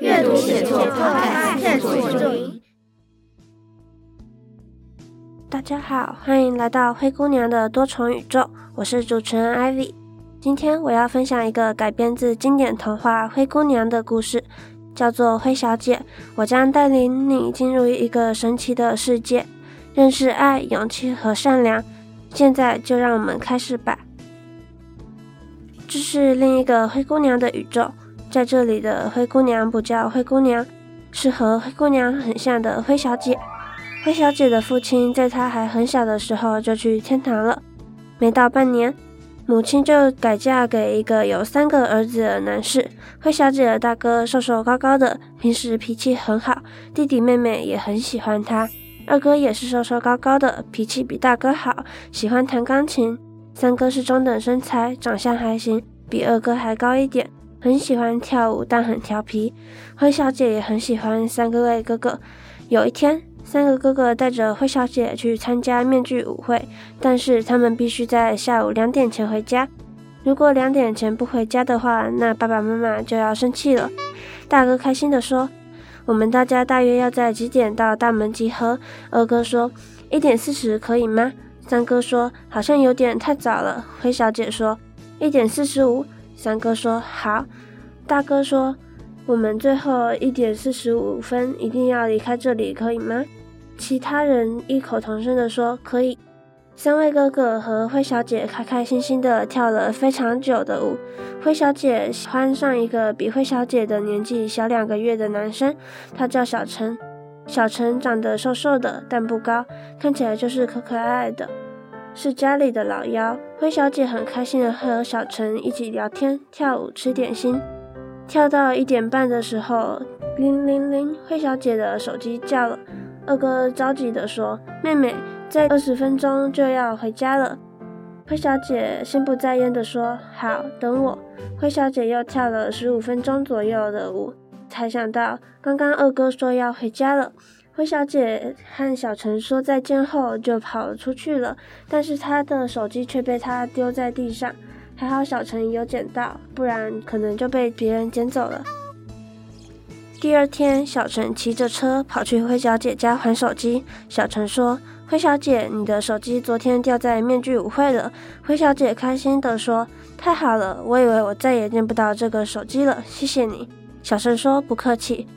阅读写作靠发现作用。大家好，欢迎来到灰姑娘的多重宇宙，我是主持人 Ivy。今天我要分享一个改编自经典童话《灰姑娘》的故事，叫做《灰小姐》。我将带领你进入一个神奇的世界，认识爱、勇气和善良。现在就让我们开始吧。这是另一个灰姑娘的宇宙，在这里的灰姑娘不叫灰姑娘，是和灰姑娘很像的灰小姐。灰小姐的父亲在她还很小的时候就去天堂了，没到半年，母亲就改嫁给一个有三个儿子的男士。灰小姐的大哥瘦瘦高高的，平时脾气很好，弟弟妹妹也很喜欢他。二哥也是瘦瘦高高的，脾气比大哥好，喜欢弹钢琴。三哥是中等身材，长相还行，比二哥还高一点，很喜欢跳舞，但很调皮。灰小姐也很喜欢三个位哥哥。有一天，三个哥哥带着灰小姐去参加面具舞会，但是他们必须在下午两点前回家。如果两点前不回家的话，那爸爸妈妈就要生气了。大哥开心地说。我们大家大约要在几点到大门集合？二哥说一点四十可以吗？三哥说好像有点太早了。灰小姐说一点四十五。三哥说好。大哥说我们最后一点四十五分一定要离开这里，可以吗？其他人异口同声地说可以。三位哥哥和灰小姐开开心心地跳了非常久的舞。灰小姐喜欢上一个比灰小姐的年纪小两个月的男生，他叫小陈。小陈长得瘦瘦的，但不高，看起来就是可可爱爱的，是家里的老幺。灰小姐很开心地和小陈一起聊天、跳舞、吃点心。跳到一点半的时候，铃铃铃，灰小姐的手机叫了。二哥着急地说：“妹妹。”在二十分钟就要回家了，灰小姐心不在焉地说：“好，等我。”灰小姐又跳了十五分钟左右的舞，才想到刚刚二哥说要回家了。灰小姐和小陈说再见后就跑了出去了，但是她的手机却被她丢在地上，还好小陈有捡到，不然可能就被别人捡走了。第二天，小陈骑着车跑去灰小姐家还手机。小陈说。灰小姐，你的手机昨天掉在面具舞会了。灰小姐开心地说：“太好了，我以为我再也见不到这个手机了，谢谢你。”小陈说：“不客气。”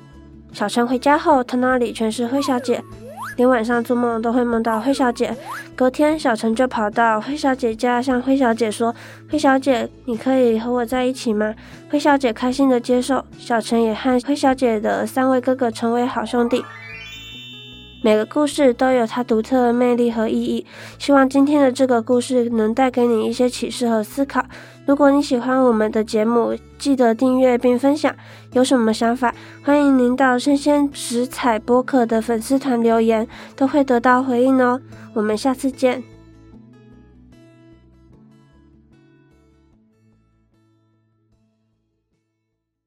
小陈回家后，他那里全是灰小姐，连晚上做梦都会梦到灰小姐。隔天，小陈就跑到灰小姐家，向灰小姐说：“灰小姐，你可以和我在一起吗？”灰小姐开心的接受。小陈也和灰小姐的三位哥哥成为好兄弟。每个故事都有它独特的魅力和意义。希望今天的这个故事能带给你一些启示和思考。如果你喜欢我们的节目，记得订阅并分享。有什么想法，欢迎您到生鲜食材播客的粉丝团留言，都会得到回应哦。我们下次见。